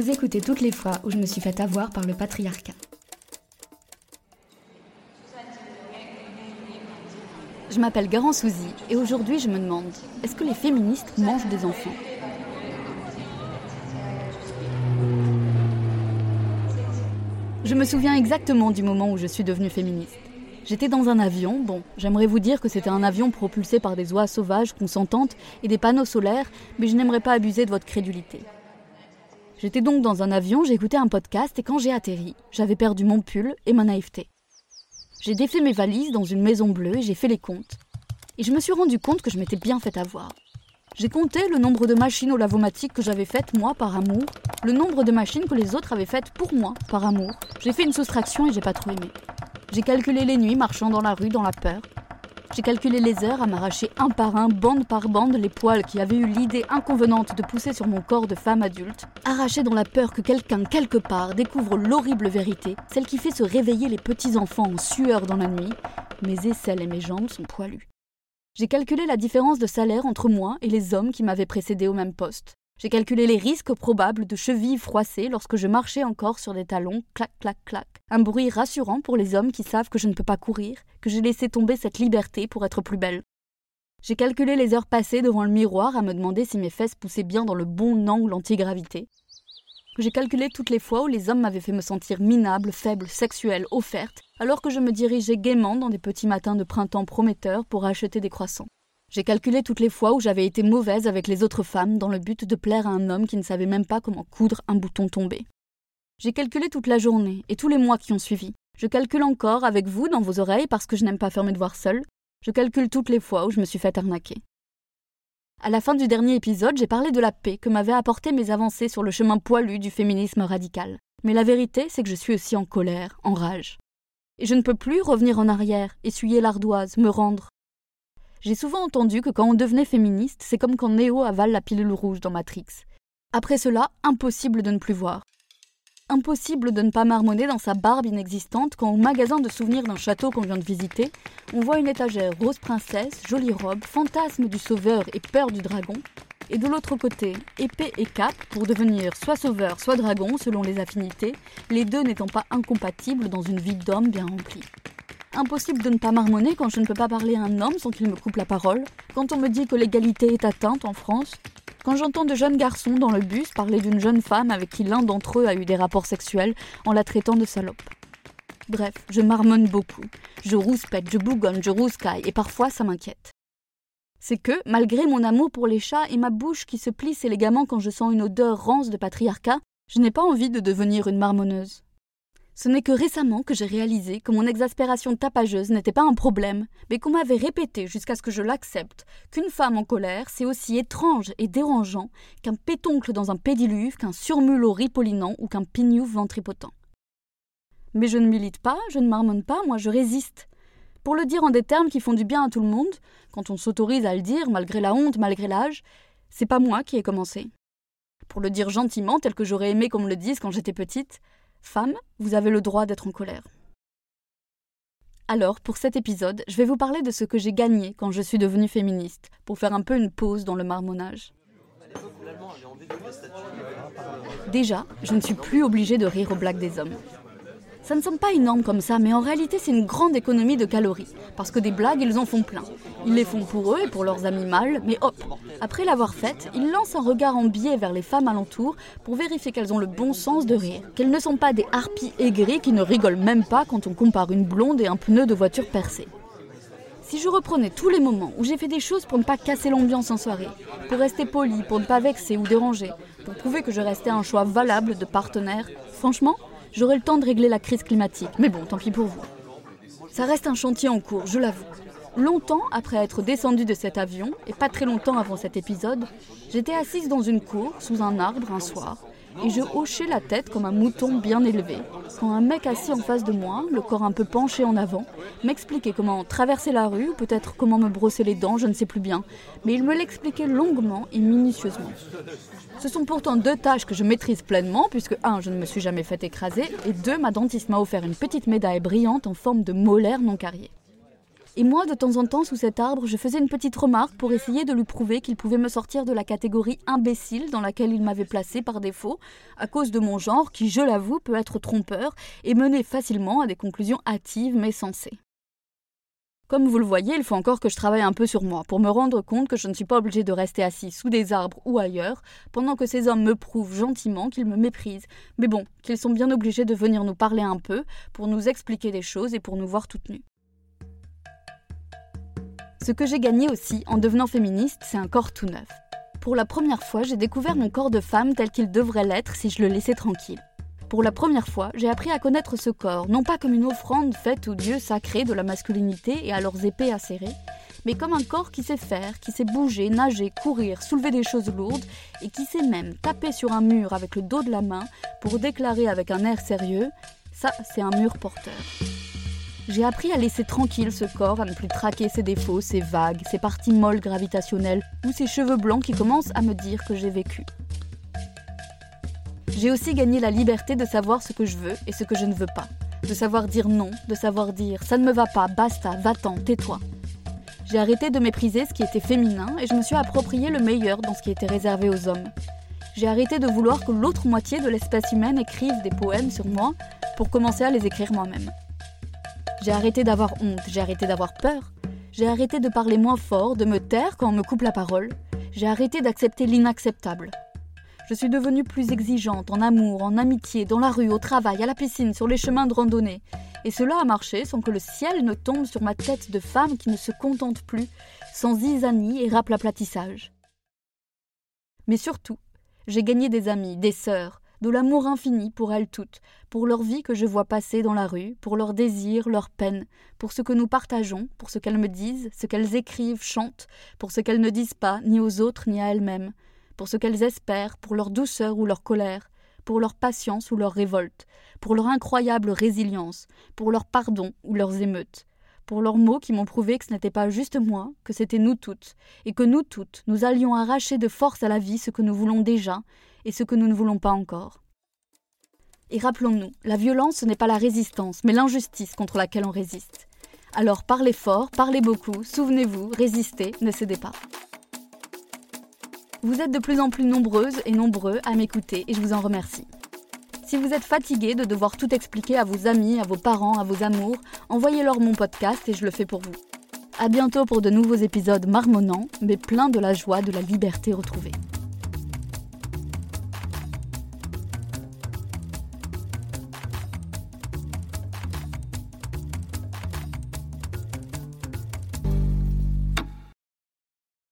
Vous écoutez toutes les fois où je me suis fait avoir par le patriarcat. Je m'appelle Garant Souzy et aujourd'hui je me demande est-ce que les féministes mangent des enfants? Je me souviens exactement du moment où je suis devenue féministe. J'étais dans un avion, bon, j'aimerais vous dire que c'était un avion propulsé par des oies sauvages consentantes et des panneaux solaires, mais je n'aimerais pas abuser de votre crédulité. J'étais donc dans un avion, j'écoutais un podcast et quand j'ai atterri, j'avais perdu mon pull et ma naïveté. J'ai défait mes valises dans une maison bleue et j'ai fait les comptes. Et je me suis rendu compte que je m'étais bien fait avoir. J'ai compté le nombre de machines au lavomatique que j'avais faites moi par amour, le nombre de machines que les autres avaient faites pour moi par amour. J'ai fait une soustraction et j'ai pas trop aimé. J'ai calculé les nuits marchant dans la rue dans la peur. J'ai calculé les heures à m'arracher un par un, bande par bande, les poils qui avaient eu l'idée inconvenante de pousser sur mon corps de femme adulte, arraché dans la peur que quelqu'un quelque part découvre l'horrible vérité, celle qui fait se réveiller les petits enfants en sueur dans la nuit. Mes aisselles et mes jambes sont poilues. J'ai calculé la différence de salaire entre moi et les hommes qui m'avaient précédé au même poste. J'ai calculé les risques probables de chevilles froissées lorsque je marchais encore sur des talons, clac, clac, clac. Un bruit rassurant pour les hommes qui savent que je ne peux pas courir, que j'ai laissé tomber cette liberté pour être plus belle. J'ai calculé les heures passées devant le miroir à me demander si mes fesses poussaient bien dans le bon angle anti-gravité. J'ai calculé toutes les fois où les hommes m'avaient fait me sentir minable, faible, sexuelle, offerte, alors que je me dirigeais gaiement dans des petits matins de printemps prometteurs pour acheter des croissants. J'ai calculé toutes les fois où j'avais été mauvaise avec les autres femmes dans le but de plaire à un homme qui ne savait même pas comment coudre un bouton tombé. J'ai calculé toute la journée et tous les mois qui ont suivi. Je calcule encore avec vous dans vos oreilles parce que je n'aime pas faire mes devoirs seule. Je calcule toutes les fois où je me suis fait arnaquer. À la fin du dernier épisode, j'ai parlé de la paix que m'avaient apporté mes avancées sur le chemin poilu du féminisme radical. Mais la vérité, c'est que je suis aussi en colère, en rage. Et je ne peux plus revenir en arrière, essuyer l'ardoise, me rendre. J'ai souvent entendu que quand on devenait féministe, c'est comme quand Neo avale la pilule rouge dans Matrix. Après cela, impossible de ne plus voir. Impossible de ne pas marmonner dans sa barbe inexistante quand au magasin de souvenirs d'un château qu'on vient de visiter, on voit une étagère rose princesse, jolie robe, fantasme du sauveur et peur du dragon, et de l'autre côté, épée et cape pour devenir soit sauveur, soit dragon selon les affinités, les deux n'étant pas incompatibles dans une vie d'homme bien remplie. Impossible de ne pas marmonner quand je ne peux pas parler à un homme sans qu'il me coupe la parole, quand on me dit que l'égalité est atteinte en France, quand j'entends de jeunes garçons dans le bus parler d'une jeune femme avec qui l'un d'entre eux a eu des rapports sexuels en la traitant de salope. Bref, je marmonne beaucoup. Je rouspète, je bougonne, je rouscaille, et parfois ça m'inquiète. C'est que, malgré mon amour pour les chats et ma bouche qui se plisse élégamment quand je sens une odeur rance de patriarcat, je n'ai pas envie de devenir une marmonneuse. Ce n'est que récemment que j'ai réalisé que mon exaspération tapageuse n'était pas un problème, mais qu'on m'avait répété jusqu'à ce que je l'accepte qu'une femme en colère, c'est aussi étrange et dérangeant qu'un pétoncle dans un pédiluve, qu'un surmulot ripollinant ou qu'un pignouf ventripotent. Mais je ne milite pas, je ne marmonne pas, moi je résiste. Pour le dire en des termes qui font du bien à tout le monde, quand on s'autorise à le dire, malgré la honte, malgré l'âge, c'est pas moi qui ai commencé. Pour le dire gentiment, tel que j'aurais aimé qu'on me le dise quand j'étais petite, Femme, vous avez le droit d'être en colère. Alors, pour cet épisode, je vais vous parler de ce que j'ai gagné quand je suis devenue féministe, pour faire un peu une pause dans le marmonnage. Déjà, je ne suis plus obligée de rire aux blagues des hommes. Ça ne semble pas énorme comme ça, mais en réalité c'est une grande économie de calories, parce que des blagues, ils en font plein. Ils les font pour eux et pour leurs amis mâles, mais hop, après l'avoir faite, ils lancent un regard en biais vers les femmes alentour pour vérifier qu'elles ont le bon sens de rire, qu'elles ne sont pas des harpies aigries qui ne rigolent même pas quand on compare une blonde et un pneu de voiture percé. Si je reprenais tous les moments où j'ai fait des choses pour ne pas casser l'ambiance en soirée, pour rester poli, pour ne pas vexer ou déranger, pour prouver que je restais un choix valable de partenaire, franchement, j'aurai le temps de régler la crise climatique. Mais bon, tant pis pour vous. Ça reste un chantier en cours, je l'avoue. Longtemps après être descendue de cet avion, et pas très longtemps avant cet épisode, j'étais assise dans une cour, sous un arbre un soir, et je hochais la tête comme un mouton bien élevé, quand un mec assis en face de moi, le corps un peu penché en avant, m'expliquait comment traverser la rue, ou peut-être comment me brosser les dents, je ne sais plus bien, mais il me l'expliquait longuement et minutieusement. Ce sont pourtant deux tâches que je maîtrise pleinement, puisque un, je ne me suis jamais fait écraser, et deux, ma dentiste m'a offert une petite médaille brillante en forme de molaire non carriée. Et moi, de temps en temps, sous cet arbre, je faisais une petite remarque pour essayer de lui prouver qu'il pouvait me sortir de la catégorie imbécile dans laquelle il m'avait placé par défaut, à cause de mon genre qui, je l'avoue, peut être trompeur et mener facilement à des conclusions hâtives mais sensées. Comme vous le voyez, il faut encore que je travaille un peu sur moi pour me rendre compte que je ne suis pas obligé de rester assis sous des arbres ou ailleurs pendant que ces hommes me prouvent gentiment qu'ils me méprisent, mais bon, qu'ils sont bien obligés de venir nous parler un peu pour nous expliquer des choses et pour nous voir toutes nues. Ce que j'ai gagné aussi en devenant féministe, c'est un corps tout neuf. Pour la première fois, j'ai découvert mon corps de femme tel qu'il devrait l'être si je le laissais tranquille. Pour la première fois, j'ai appris à connaître ce corps, non pas comme une offrande faite aux dieux sacrés de la masculinité et à leurs épées acérées, mais comme un corps qui sait faire, qui sait bouger, nager, courir, soulever des choses lourdes, et qui sait même taper sur un mur avec le dos de la main pour déclarer avec un air sérieux Ça, c'est un mur porteur. J'ai appris à laisser tranquille ce corps, à ne plus traquer ses défauts, ses vagues, ses parties molles gravitationnelles ou ses cheveux blancs qui commencent à me dire que j'ai vécu. J'ai aussi gagné la liberté de savoir ce que je veux et ce que je ne veux pas. De savoir dire non, de savoir dire ça ne me va pas, basta, va-t'en, tais-toi. J'ai arrêté de mépriser ce qui était féminin et je me suis approprié le meilleur dans ce qui était réservé aux hommes. J'ai arrêté de vouloir que l'autre moitié de l'espèce humaine écrive des poèmes sur moi pour commencer à les écrire moi-même. J'ai arrêté d'avoir honte, j'ai arrêté d'avoir peur. J'ai arrêté de parler moins fort, de me taire quand on me coupe la parole. J'ai arrêté d'accepter l'inacceptable. Je suis devenue plus exigeante en amour, en amitié, dans la rue, au travail, à la piscine, sur les chemins de randonnée. Et cela a marché sans que le ciel ne tombe sur ma tête de femme qui ne se contente plus, sans zizanie et raplatissage. Mais surtout, j'ai gagné des amis, des sœurs, de l'amour infini pour elles toutes, pour leur vie que je vois passer dans la rue, pour leurs désirs, leurs peines, pour ce que nous partageons, pour ce qu'elles me disent, ce qu'elles écrivent, chantent, pour ce qu'elles ne disent pas, ni aux autres, ni à elles-mêmes, pour ce qu'elles espèrent, pour leur douceur ou leur colère, pour leur patience ou leur révolte, pour leur incroyable résilience, pour leur pardon ou leurs émeutes, pour leurs mots qui m'ont prouvé que ce n'était pas juste moi, que c'était nous toutes, et que nous toutes, nous allions arracher de force à la vie ce que nous voulons déjà et ce que nous ne voulons pas encore. Et rappelons-nous, la violence ce n'est pas la résistance, mais l'injustice contre laquelle on résiste. Alors parlez fort, parlez beaucoup, souvenez-vous, résistez, ne cédez pas. Vous êtes de plus en plus nombreuses et nombreux à m'écouter et je vous en remercie. Si vous êtes fatigué de devoir tout expliquer à vos amis, à vos parents, à vos amours, envoyez-leur mon podcast et je le fais pour vous. À bientôt pour de nouveaux épisodes marmonnants, mais pleins de la joie de la liberté retrouvée.